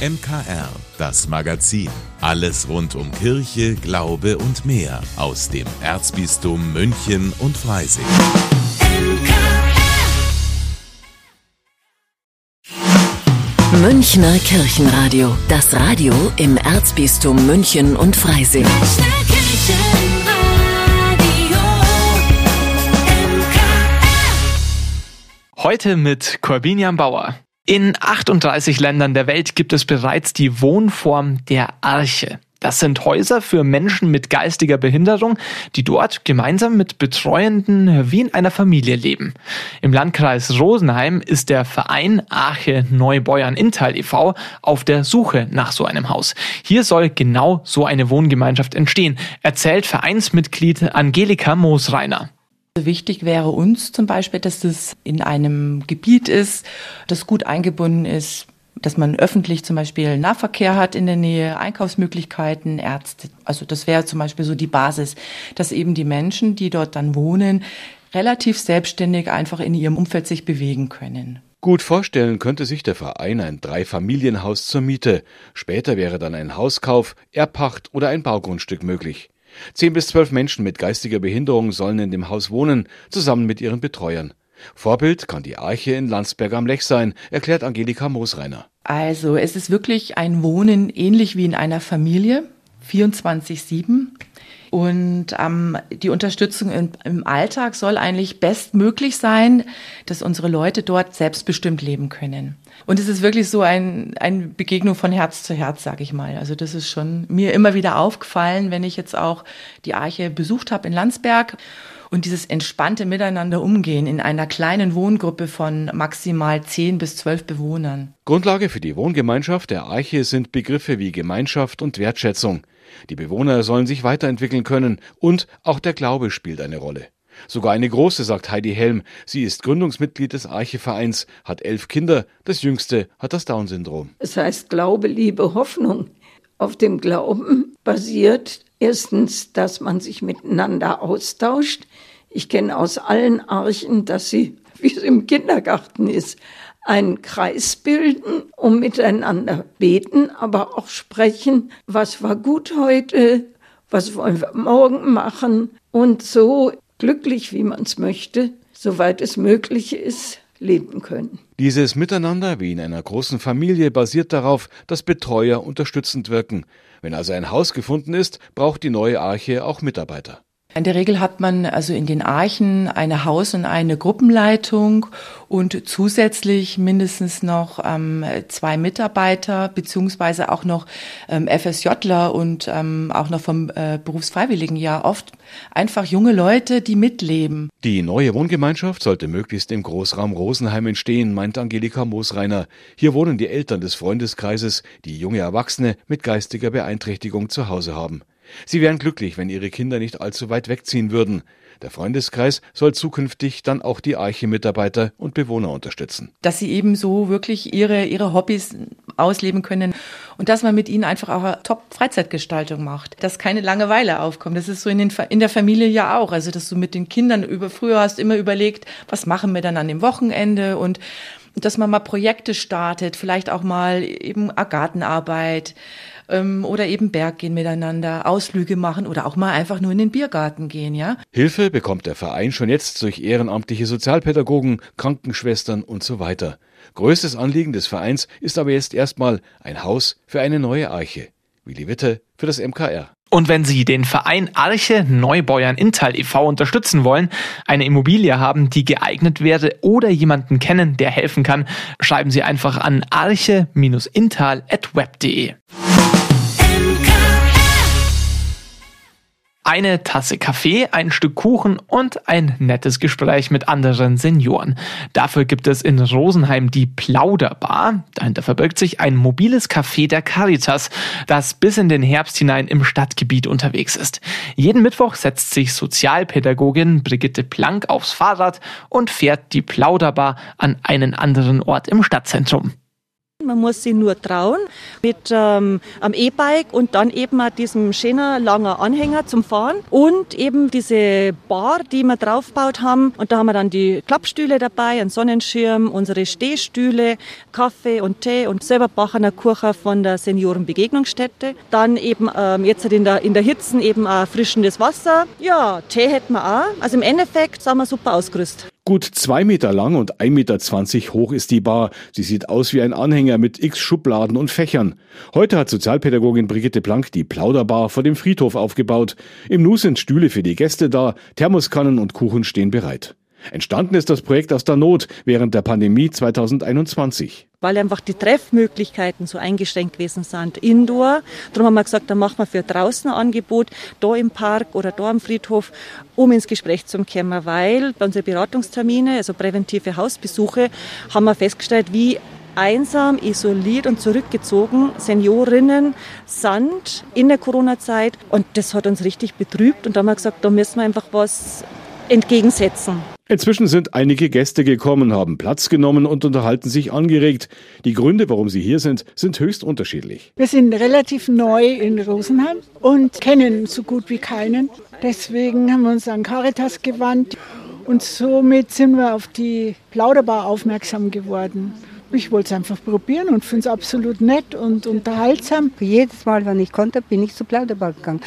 MKR, das Magazin. Alles rund um Kirche, Glaube und mehr aus dem Erzbistum München und Freising. Münchner Kirchenradio. Das Radio im Erzbistum München und Freising. Heute mit Corbinian Bauer. In 38 Ländern der Welt gibt es bereits die Wohnform der Arche. Das sind Häuser für Menschen mit geistiger Behinderung, die dort gemeinsam mit Betreuenden wie in einer Familie leben. Im Landkreis Rosenheim ist der Verein Arche Neubeuern Inntal e.V. auf der Suche nach so einem Haus. Hier soll genau so eine Wohngemeinschaft entstehen, erzählt Vereinsmitglied Angelika Moosreiner. Wichtig wäre uns zum Beispiel, dass das in einem Gebiet ist, das gut eingebunden ist, dass man öffentlich zum Beispiel Nahverkehr hat in der Nähe, Einkaufsmöglichkeiten, Ärzte. Also das wäre zum Beispiel so die Basis, dass eben die Menschen, die dort dann wohnen, relativ selbstständig einfach in ihrem Umfeld sich bewegen können. Gut vorstellen könnte sich der Verein ein Dreifamilienhaus zur Miete. Später wäre dann ein Hauskauf, Erbpacht oder ein Baugrundstück möglich. Zehn bis zwölf Menschen mit geistiger Behinderung sollen in dem Haus wohnen, zusammen mit ihren Betreuern. Vorbild kann die Arche in Landsberg am Lech sein, erklärt Angelika Moosreiner. Also es ist wirklich ein Wohnen ähnlich wie in einer Familie, 24-7. Und ähm, die Unterstützung im, im Alltag soll eigentlich bestmöglich sein, dass unsere Leute dort selbstbestimmt leben können. Und es ist wirklich so ein, eine Begegnung von Herz zu Herz, sag ich mal. Also das ist schon mir immer wieder aufgefallen, wenn ich jetzt auch die Arche besucht habe in Landsberg und dieses entspannte Miteinander umgehen in einer kleinen Wohngruppe von maximal zehn bis zwölf Bewohnern. Grundlage für die Wohngemeinschaft der Arche sind Begriffe wie Gemeinschaft und Wertschätzung. Die Bewohner sollen sich weiterentwickeln können und auch der Glaube spielt eine Rolle. Sogar eine große, sagt Heidi Helm. Sie ist Gründungsmitglied des Archevereins, hat elf Kinder, das jüngste hat das Down-Syndrom. Es heißt Glaube, Liebe, Hoffnung. Auf dem Glauben basiert erstens, dass man sich miteinander austauscht. Ich kenne aus allen Archen, dass sie, wie es im Kindergarten ist, einen Kreis bilden und miteinander beten, aber auch sprechen, was war gut heute, was wollen wir morgen machen? Und so glücklich, wie man es möchte, soweit es möglich ist, leben können. Dieses Miteinander wie in einer großen Familie basiert darauf, dass Betreuer unterstützend wirken. Wenn also ein Haus gefunden ist, braucht die neue Arche auch Mitarbeiter. In der Regel hat man also in den Archen eine Haus- und eine Gruppenleitung und zusätzlich mindestens noch ähm, zwei Mitarbeiter beziehungsweise auch noch ähm, FSJler und ähm, auch noch vom äh, Berufsfreiwilligenjahr. Oft einfach junge Leute, die mitleben. Die neue Wohngemeinschaft sollte möglichst im Großraum Rosenheim entstehen, meint Angelika Moosreiner. Hier wohnen die Eltern des Freundeskreises, die junge Erwachsene mit geistiger Beeinträchtigung zu Hause haben. Sie wären glücklich, wenn ihre Kinder nicht allzu weit wegziehen würden. Der Freundeskreis soll zukünftig dann auch die Arche-Mitarbeiter und Bewohner unterstützen. Dass sie eben so wirklich ihre, ihre Hobbys ausleben können und dass man mit ihnen einfach auch eine Top-Freizeitgestaltung macht, dass keine Langeweile aufkommt. Das ist so in, den, in der Familie ja auch. Also, dass du mit den Kindern über, früher hast immer überlegt, was machen wir dann an dem Wochenende und dass man mal Projekte startet, vielleicht auch mal eben Gartenarbeit, ähm, oder eben Berg gehen miteinander, Ausflüge machen oder auch mal einfach nur in den Biergarten gehen, ja. Hilfe bekommt der Verein schon jetzt durch ehrenamtliche Sozialpädagogen, Krankenschwestern und so weiter. Größtes Anliegen des Vereins ist aber jetzt erstmal ein Haus für eine neue Arche. Willi Witte für das MKR. Und wenn Sie den Verein Arche Neubeuern Intal e.V. unterstützen wollen, eine Immobilie haben, die geeignet wäre oder jemanden kennen, der helfen kann, schreiben Sie einfach an arche-intal.web.de. eine Tasse Kaffee, ein Stück Kuchen und ein nettes Gespräch mit anderen Senioren. Dafür gibt es in Rosenheim die Plauderbar. Dahinter verbirgt sich ein mobiles Café der Caritas, das bis in den Herbst hinein im Stadtgebiet unterwegs ist. Jeden Mittwoch setzt sich Sozialpädagogin Brigitte Plank aufs Fahrrad und fährt die Plauderbar an einen anderen Ort im Stadtzentrum. Man muss sich nur trauen mit ähm, am E-Bike und dann eben auch diesem schönen langen Anhänger zum Fahren und eben diese Bar, die wir draufgebaut haben. Und da haben wir dann die Klappstühle dabei, einen Sonnenschirm, unsere Stehstühle, Kaffee und Tee und selber bachener Kuchen von der Seniorenbegegnungsstätte. Dann eben ähm, jetzt in der, in der Hitzen eben auch frischendes Wasser. Ja, Tee hätten wir auch. Also im Endeffekt sind wir super ausgerüstet. Gut zwei Meter lang und 1,20 Meter hoch ist die Bar. Sie sieht aus wie ein Anhänger mit x Schubladen und Fächern. Heute hat Sozialpädagogin Brigitte Planck die Plauderbar vor dem Friedhof aufgebaut. Im Nu sind Stühle für die Gäste da, Thermoskannen und Kuchen stehen bereit. Entstanden ist das Projekt aus der Not während der Pandemie 2021. Weil einfach die Treffmöglichkeiten so eingeschränkt gewesen sind, indoor. Darum haben wir gesagt, dann machen wir für draußen ein Angebot, da im Park oder da am Friedhof, um ins Gespräch zu kommen, weil bei unseren Beratungstermine, also präventive Hausbesuche, haben wir festgestellt, wie einsam, isoliert und zurückgezogen Seniorinnen sind in der Corona-Zeit. Und das hat uns richtig betrübt. Und da haben wir gesagt, da müssen wir einfach was entgegensetzen. Inzwischen sind einige Gäste gekommen, haben Platz genommen und unterhalten sich angeregt. Die Gründe, warum sie hier sind, sind höchst unterschiedlich. Wir sind relativ neu in Rosenheim und kennen so gut wie keinen. Deswegen haben wir uns an Caritas gewandt und somit sind wir auf die Plauderbar aufmerksam geworden. Ich wollte es einfach probieren und finde es absolut nett und unterhaltsam. Jedes Mal, wenn ich konnte, bin ich zu Plauderbar gegangen.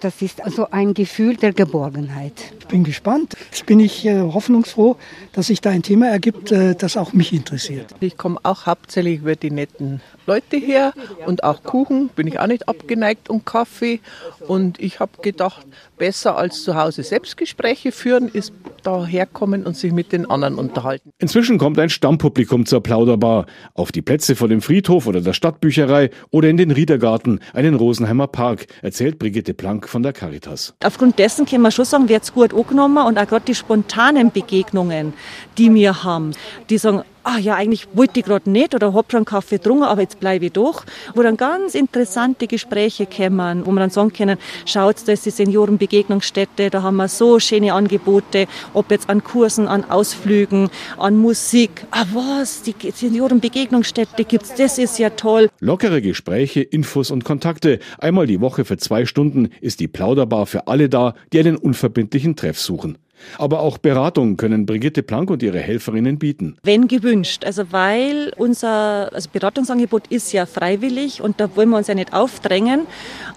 Das ist also ein Gefühl der Geborgenheit. Ich bin gespannt. Jetzt bin ich äh, hoffnungsfroh, dass sich da ein Thema ergibt, äh, das auch mich interessiert. Ich komme auch hauptsächlich über die netten Leute her und auch Kuchen bin ich auch nicht abgeneigt und Kaffee. Und ich habe gedacht, besser als zu Hause Selbstgespräche führen ist da herkommen und sich mit den anderen unterhalten. Inzwischen kommt ein Stammpublikum zur Plauderbar. Auf die Plätze vor dem Friedhof oder der Stadtbücherei oder in den Riedergarten, einen Rosenheimer Park, erzählt Brigitte Planck von der Caritas. Aufgrund dessen kann man schon sagen, wird's gut angenommen und auch gerade die spontanen Begegnungen, die wir haben, die sagen, ah ja, eigentlich wollte ich gerade nicht oder hab schon Kaffee getrunken, aber jetzt bleibe ich doch. Wo dann ganz interessante Gespräche kommen, wo man dann sagen können, schaut, da ist die Seniorenbegegnungsstätte, da haben wir so schöne Angebote, ob jetzt an Kursen, an Ausflügen, an Musik. Ah was, die Seniorenbegegnungsstätte gibt's, das ist ja toll. Lockere Gespräche, Infos und Kontakte. Einmal die Woche für zwei Stunden ist die Plauderbar für alle da, die einen unverbindlichen Treff suchen. Aber auch Beratung können Brigitte Planck und ihre Helferinnen bieten. Wenn gewünscht. Also weil unser also Beratungsangebot ist ja freiwillig und da wollen wir uns ja nicht aufdrängen.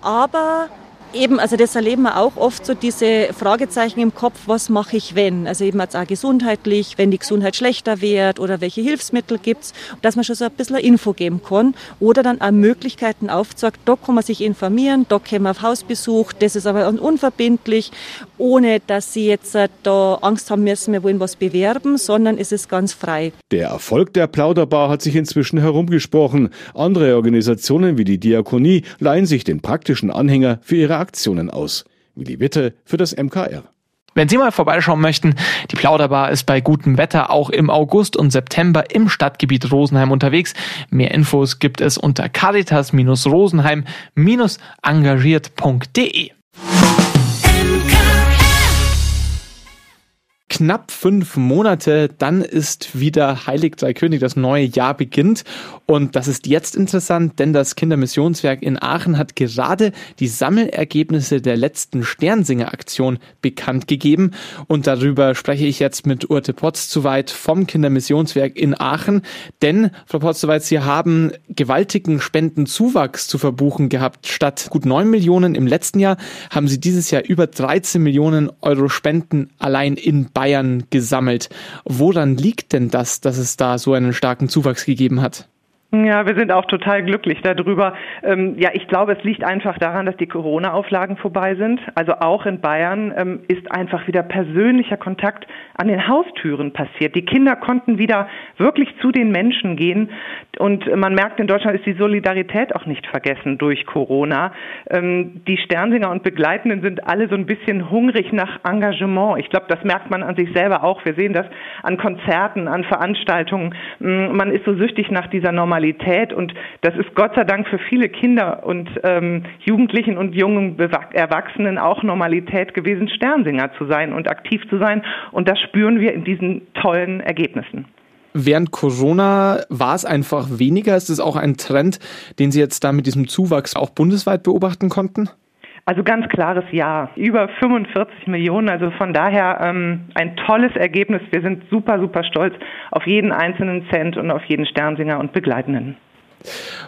Aber Eben, also das erleben wir auch oft so diese Fragezeichen im Kopf, was mache ich wenn? Also eben jetzt auch gesundheitlich, wenn die Gesundheit schlechter wird oder welche Hilfsmittel gibt's, dass man schon so ein bisschen Info geben kann oder dann auch Möglichkeiten aufzeigt, da kann man sich informieren, da kann man auf Hausbesuch, das ist aber unverbindlich, ohne dass sie jetzt äh, da Angst haben müssen, wir wollen was bewerben, sondern es ist ganz frei. Der Erfolg der Plauderbar hat sich inzwischen herumgesprochen. Andere Organisationen wie die Diakonie leihen sich den praktischen Anhänger für ihre Aktionen aus. Willi Witte für das MKR. Wenn Sie mal vorbeischauen möchten, die Plauderbar ist bei gutem Wetter auch im August und September im Stadtgebiet Rosenheim unterwegs. Mehr Infos gibt es unter caritas-rosenheim-engagiert.de. knapp fünf Monate, dann ist wieder Heilig Drei König, das neue Jahr beginnt. Und das ist jetzt interessant, denn das Kindermissionswerk in Aachen hat gerade die Sammelergebnisse der letzten Sternsinger-Aktion bekannt gegeben. Und darüber spreche ich jetzt mit Urte Potzzuweit vom Kindermissionswerk in Aachen. Denn, Frau Potzzuweit, Sie haben gewaltigen Spendenzuwachs zu verbuchen gehabt. Statt gut neun Millionen im letzten Jahr haben Sie dieses Jahr über 13 Millionen Euro Spenden allein in Bayern gesammelt. Woran liegt denn das, dass es da so einen starken Zuwachs gegeben hat? Ja, wir sind auch total glücklich darüber. Ähm, ja, ich glaube, es liegt einfach daran, dass die Corona-Auflagen vorbei sind. Also auch in Bayern ähm, ist einfach wieder persönlicher Kontakt an den Haustüren passiert. Die Kinder konnten wieder wirklich zu den Menschen gehen. Und man merkt, in Deutschland ist die Solidarität auch nicht vergessen durch Corona. Ähm, die Sternsinger und Begleitenden sind alle so ein bisschen hungrig nach Engagement. Ich glaube, das merkt man an sich selber auch. Wir sehen das an Konzerten, an Veranstaltungen. Man ist so süchtig nach dieser Normalität. Normalität und das ist Gott sei Dank für viele Kinder und ähm, Jugendlichen und jungen Erwachsenen auch Normalität gewesen, Sternsinger zu sein und aktiv zu sein und das spüren wir in diesen tollen Ergebnissen. während Corona war es einfach weniger. Ist es auch ein Trend, den Sie jetzt da mit diesem Zuwachs auch bundesweit beobachten konnten? Also ganz klares Ja. Über 45 Millionen. Also von daher ähm, ein tolles Ergebnis. Wir sind super, super stolz auf jeden einzelnen Cent und auf jeden Sternsinger und Begleitenden.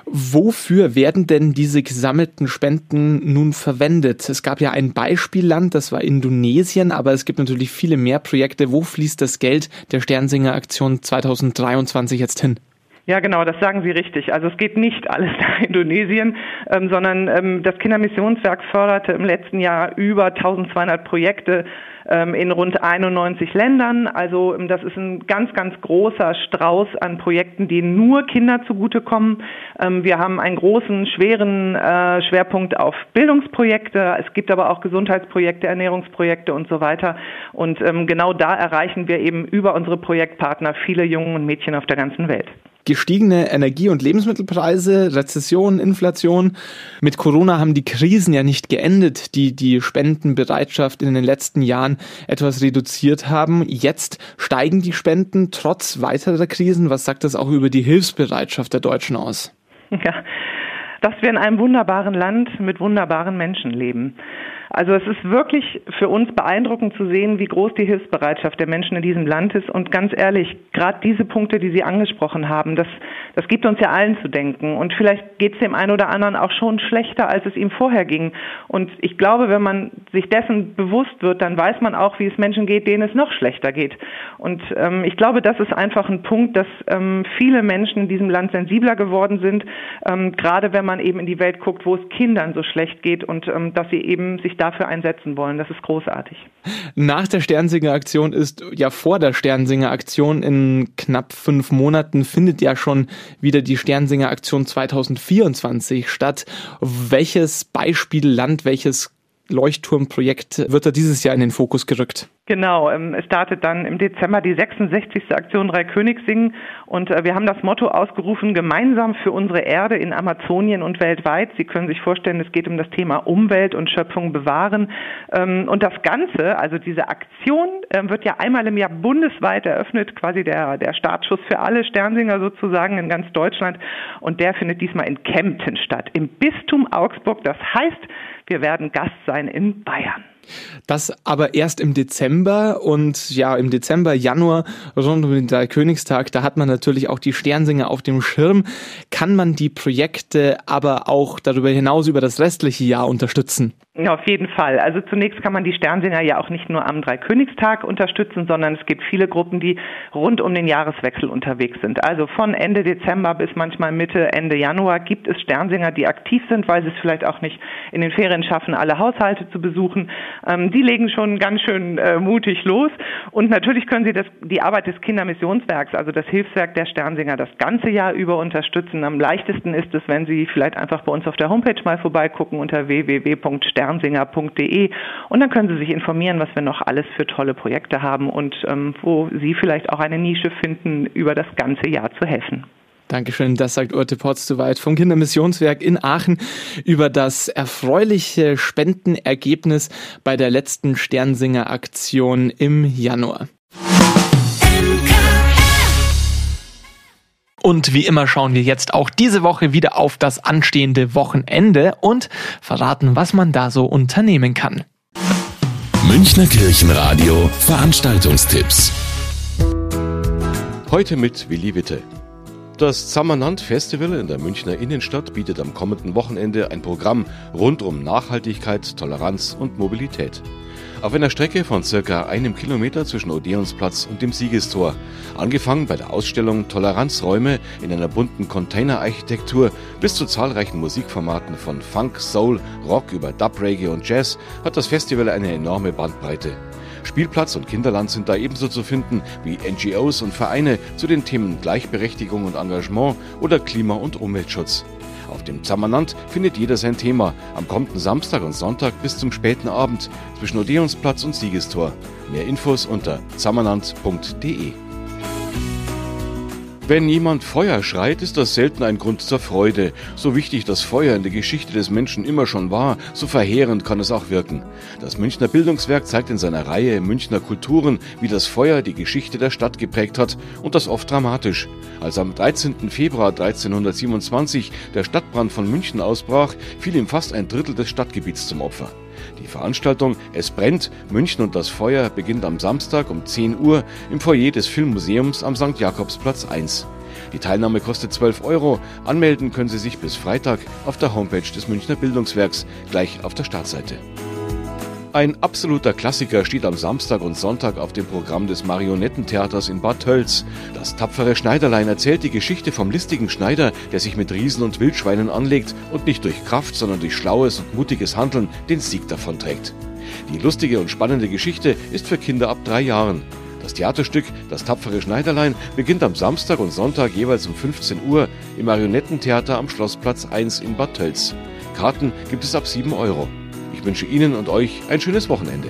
Wofür werden denn diese gesammelten Spenden nun verwendet? Es gab ja ein Beispielland, das war Indonesien, aber es gibt natürlich viele mehr Projekte. Wo fließt das Geld der Sternsinger Aktion 2023 jetzt hin? Ja, genau, das sagen Sie richtig. Also es geht nicht alles nach Indonesien, ähm, sondern ähm, das Kindermissionswerk förderte im letzten Jahr über 1200 Projekte ähm, in rund 91 Ländern. Also ähm, das ist ein ganz, ganz großer Strauß an Projekten, die nur Kinder zugutekommen. Ähm, wir haben einen großen, schweren äh, Schwerpunkt auf Bildungsprojekte. Es gibt aber auch Gesundheitsprojekte, Ernährungsprojekte und so weiter. Und ähm, genau da erreichen wir eben über unsere Projektpartner viele Jungen und Mädchen auf der ganzen Welt gestiegene Energie- und Lebensmittelpreise, Rezession, Inflation. Mit Corona haben die Krisen ja nicht geendet, die die Spendenbereitschaft in den letzten Jahren etwas reduziert haben. Jetzt steigen die Spenden trotz weiterer Krisen. Was sagt das auch über die Hilfsbereitschaft der Deutschen aus? Ja, dass wir in einem wunderbaren Land mit wunderbaren Menschen leben. Also es ist wirklich für uns beeindruckend zu sehen, wie groß die Hilfsbereitschaft der Menschen in diesem Land ist. Und ganz ehrlich, gerade diese Punkte, die Sie angesprochen haben, das, das gibt uns ja allen zu denken. Und vielleicht geht es dem einen oder anderen auch schon schlechter, als es ihm vorher ging. Und ich glaube, wenn man sich dessen bewusst wird, dann weiß man auch, wie es Menschen geht, denen es noch schlechter geht. Und ähm, ich glaube, das ist einfach ein Punkt, dass ähm, viele Menschen in diesem Land sensibler geworden sind, ähm, gerade wenn man eben in die Welt guckt, wo es Kindern so schlecht geht und ähm, dass sie eben sich dafür einsetzen wollen. Das ist großartig. Nach der Sternsinger-Aktion ist ja vor der Sternsinger-Aktion in knapp fünf Monaten findet ja schon wieder die Sternsinger-Aktion 2024 statt. Welches Beispielland, welches Leuchtturmprojekt wird da dieses Jahr in den Fokus gerückt? Genau, ähm, es startet dann im Dezember die 66. Aktion Drei Königs singen und äh, wir haben das Motto ausgerufen, gemeinsam für unsere Erde in Amazonien und weltweit. Sie können sich vorstellen, es geht um das Thema Umwelt und Schöpfung bewahren. Ähm, und das Ganze, also diese Aktion, ähm, wird ja einmal im Jahr bundesweit eröffnet, quasi der, der Startschuss für alle Sternsinger sozusagen in ganz Deutschland. Und der findet diesmal in Kempten statt, im Bistum Augsburg. Das heißt, wir werden Gast sein in Bayern. Das aber erst im Dezember und ja, im Dezember, Januar rund um den Dreikönigstag, da hat man natürlich auch die Sternsinger auf dem Schirm. Kann man die Projekte aber auch darüber hinaus über das restliche Jahr unterstützen? Ja, auf jeden Fall. Also zunächst kann man die Sternsinger ja auch nicht nur am Dreikönigstag unterstützen, sondern es gibt viele Gruppen, die rund um den Jahreswechsel unterwegs sind. Also von Ende Dezember bis manchmal Mitte, Ende Januar gibt es Sternsinger, die aktiv sind, weil sie es vielleicht auch nicht in den Ferien schaffen, alle Haushalte zu besuchen. Ähm, die legen schon ganz schön äh, mutig los. Und natürlich können sie das, die Arbeit des Kindermissionswerks, also das Hilfswerk der Sternsinger, das ganze Jahr über unterstützen. Am leichtesten ist es, wenn Sie vielleicht einfach bei uns auf der Homepage mal vorbeigucken unter www.sternsinger.de und dann können Sie sich informieren, was wir noch alles für tolle Projekte haben und ähm, wo Sie vielleicht auch eine Nische finden, über das ganze Jahr zu helfen. Dankeschön, das sagt Urte Potzowait vom Kindermissionswerk in Aachen über das erfreuliche Spendenergebnis bei der letzten Sternsinger-Aktion im Januar. Und wie immer schauen wir jetzt auch diese Woche wieder auf das anstehende Wochenende und verraten, was man da so unternehmen kann. Münchner Kirchenradio Veranstaltungstipps. Heute mit Willi Witte. Das Zammernand Festival in der Münchner Innenstadt bietet am kommenden Wochenende ein Programm rund um Nachhaltigkeit, Toleranz und Mobilität. Auf einer Strecke von circa einem Kilometer zwischen Odeonsplatz und dem Siegestor. Angefangen bei der Ausstellung Toleranzräume in einer bunten Containerarchitektur bis zu zahlreichen Musikformaten von Funk, Soul, Rock über Dub, Reggae und Jazz hat das Festival eine enorme Bandbreite. Spielplatz und Kinderland sind da ebenso zu finden wie NGOs und Vereine zu den Themen Gleichberechtigung und Engagement oder Klima- und Umweltschutz. Auf dem Zammernand findet jeder sein Thema, am kommenden Samstag und Sonntag bis zum späten Abend zwischen Odeonsplatz und Siegestor. Mehr Infos unter zammernand.de. Wenn jemand Feuer schreit, ist das selten ein Grund zur Freude. So wichtig das Feuer in der Geschichte des Menschen immer schon war, so verheerend kann es auch wirken. Das Münchner Bildungswerk zeigt in seiner Reihe Münchner Kulturen, wie das Feuer die Geschichte der Stadt geprägt hat und das oft dramatisch. Als am 13. Februar 1327 der Stadtbrand von München ausbrach, fiel ihm fast ein Drittel des Stadtgebiets zum Opfer. Die Veranstaltung Es brennt, München und das Feuer beginnt am Samstag um 10 Uhr im Foyer des Filmmuseums am St. Jakobsplatz 1. Die Teilnahme kostet 12 Euro. Anmelden können Sie sich bis Freitag auf der Homepage des Münchner Bildungswerks, gleich auf der Startseite. Ein absoluter Klassiker steht am Samstag und Sonntag auf dem Programm des Marionettentheaters in Bad Tölz. Das tapfere Schneiderlein erzählt die Geschichte vom listigen Schneider, der sich mit Riesen und Wildschweinen anlegt und nicht durch Kraft, sondern durch schlaues und mutiges Handeln den Sieg davonträgt. Die lustige und spannende Geschichte ist für Kinder ab drei Jahren. Das Theaterstück Das tapfere Schneiderlein beginnt am Samstag und Sonntag jeweils um 15 Uhr im Marionettentheater am Schlossplatz 1 in Bad Tölz. Karten gibt es ab 7 Euro. Ich wünsche Ihnen und euch ein schönes Wochenende.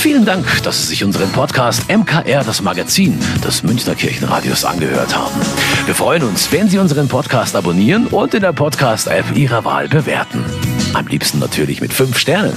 Vielen Dank, dass Sie sich unseren Podcast MKR, das Magazin des Münchner Kirchenradios, angehört haben. Wir freuen uns, wenn Sie unseren Podcast abonnieren und in der Podcast-App Ihrer Wahl bewerten. Am liebsten natürlich mit fünf Sternen.